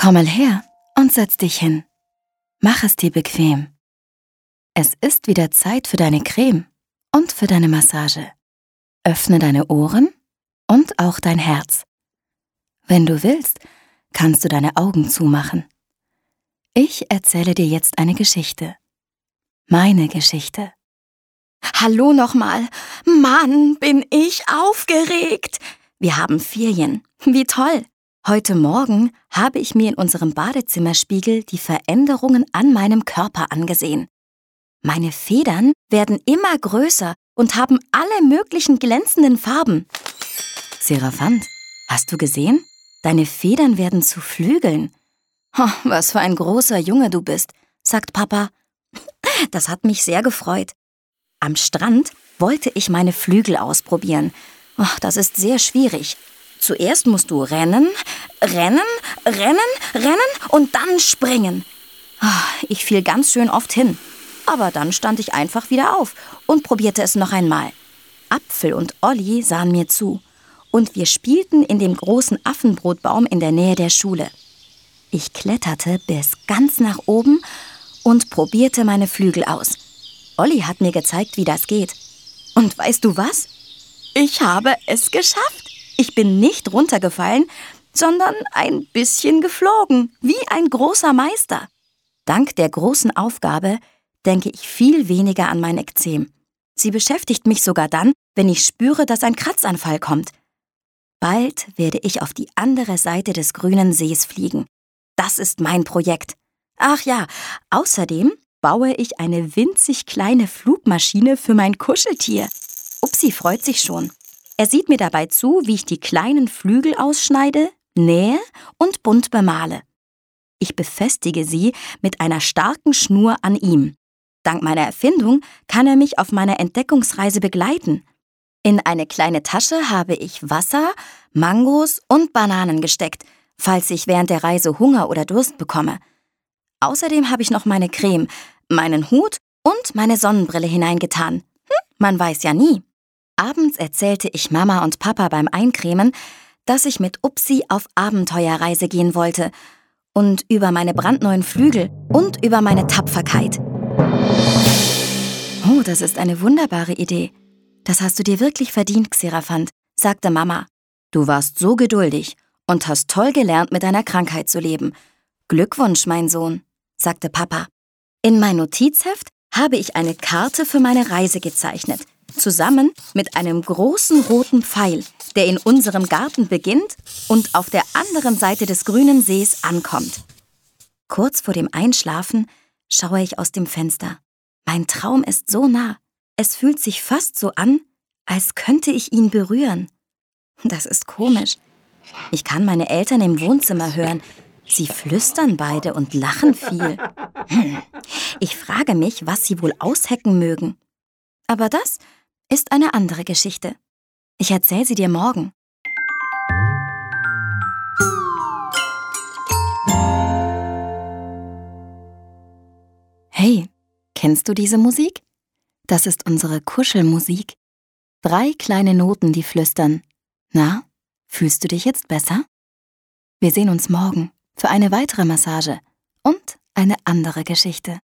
Komm mal her und setz dich hin. Mach es dir bequem. Es ist wieder Zeit für deine Creme und für deine Massage. Öffne deine Ohren und auch dein Herz. Wenn du willst, kannst du deine Augen zumachen. Ich erzähle dir jetzt eine Geschichte. Meine Geschichte. Hallo nochmal. Mann, bin ich aufgeregt. Wir haben Ferien. Wie toll. Heute Morgen habe ich mir in unserem Badezimmerspiegel die Veränderungen an meinem Körper angesehen. Meine Federn werden immer größer und haben alle möglichen glänzenden Farben. Seraphant, hast du gesehen? Deine Federn werden zu Flügeln. Oh, was für ein großer Junge du bist, sagt Papa. Das hat mich sehr gefreut. Am Strand wollte ich meine Flügel ausprobieren. Oh, das ist sehr schwierig. Zuerst musst du rennen, rennen, rennen, rennen und dann springen. Ah, ich fiel ganz schön oft hin. Aber dann stand ich einfach wieder auf und probierte es noch einmal. Apfel und Olli sahen mir zu. Und wir spielten in dem großen Affenbrotbaum in der Nähe der Schule. Ich kletterte bis ganz nach oben und probierte meine Flügel aus. Olli hat mir gezeigt, wie das geht. Und weißt du was? Ich habe es geschafft. Ich bin nicht runtergefallen, sondern ein bisschen geflogen, wie ein großer Meister. Dank der großen Aufgabe denke ich viel weniger an mein Ekzem. Sie beschäftigt mich sogar dann, wenn ich spüre, dass ein Kratzanfall kommt. Bald werde ich auf die andere Seite des grünen Sees fliegen. Das ist mein Projekt. Ach ja, außerdem baue ich eine winzig kleine Flugmaschine für mein Kuscheltier. Upsi freut sich schon. Er sieht mir dabei zu, wie ich die kleinen Flügel ausschneide, nähe und bunt bemale. Ich befestige sie mit einer starken Schnur an ihm. Dank meiner Erfindung kann er mich auf meiner Entdeckungsreise begleiten. In eine kleine Tasche habe ich Wasser, Mangos und Bananen gesteckt, falls ich während der Reise Hunger oder Durst bekomme. Außerdem habe ich noch meine Creme, meinen Hut und meine Sonnenbrille hineingetan. Hm, man weiß ja nie. Abends erzählte ich Mama und Papa beim Eincremen, dass ich mit Upsi auf Abenteuerreise gehen wollte und über meine brandneuen Flügel und über meine Tapferkeit. Oh, das ist eine wunderbare Idee. Das hast du dir wirklich verdient, Xeraphant, sagte Mama. Du warst so geduldig und hast toll gelernt, mit deiner Krankheit zu leben. Glückwunsch, mein Sohn, sagte Papa. In mein Notizheft habe ich eine Karte für meine Reise gezeichnet, zusammen mit einem großen roten Pfeil, der in unserem Garten beginnt und auf der anderen Seite des grünen Sees ankommt. Kurz vor dem Einschlafen schaue ich aus dem Fenster. Mein Traum ist so nah. Es fühlt sich fast so an, als könnte ich ihn berühren. Das ist komisch. Ich kann meine Eltern im Wohnzimmer hören. Sie flüstern beide und lachen viel. Hm. Ich frage mich, was sie wohl aushecken mögen. Aber das ist eine andere Geschichte. Ich erzähle sie dir morgen. Hey, kennst du diese Musik? Das ist unsere Kuschelmusik. Drei kleine Noten, die flüstern. Na, fühlst du dich jetzt besser? Wir sehen uns morgen für eine weitere Massage und eine andere Geschichte.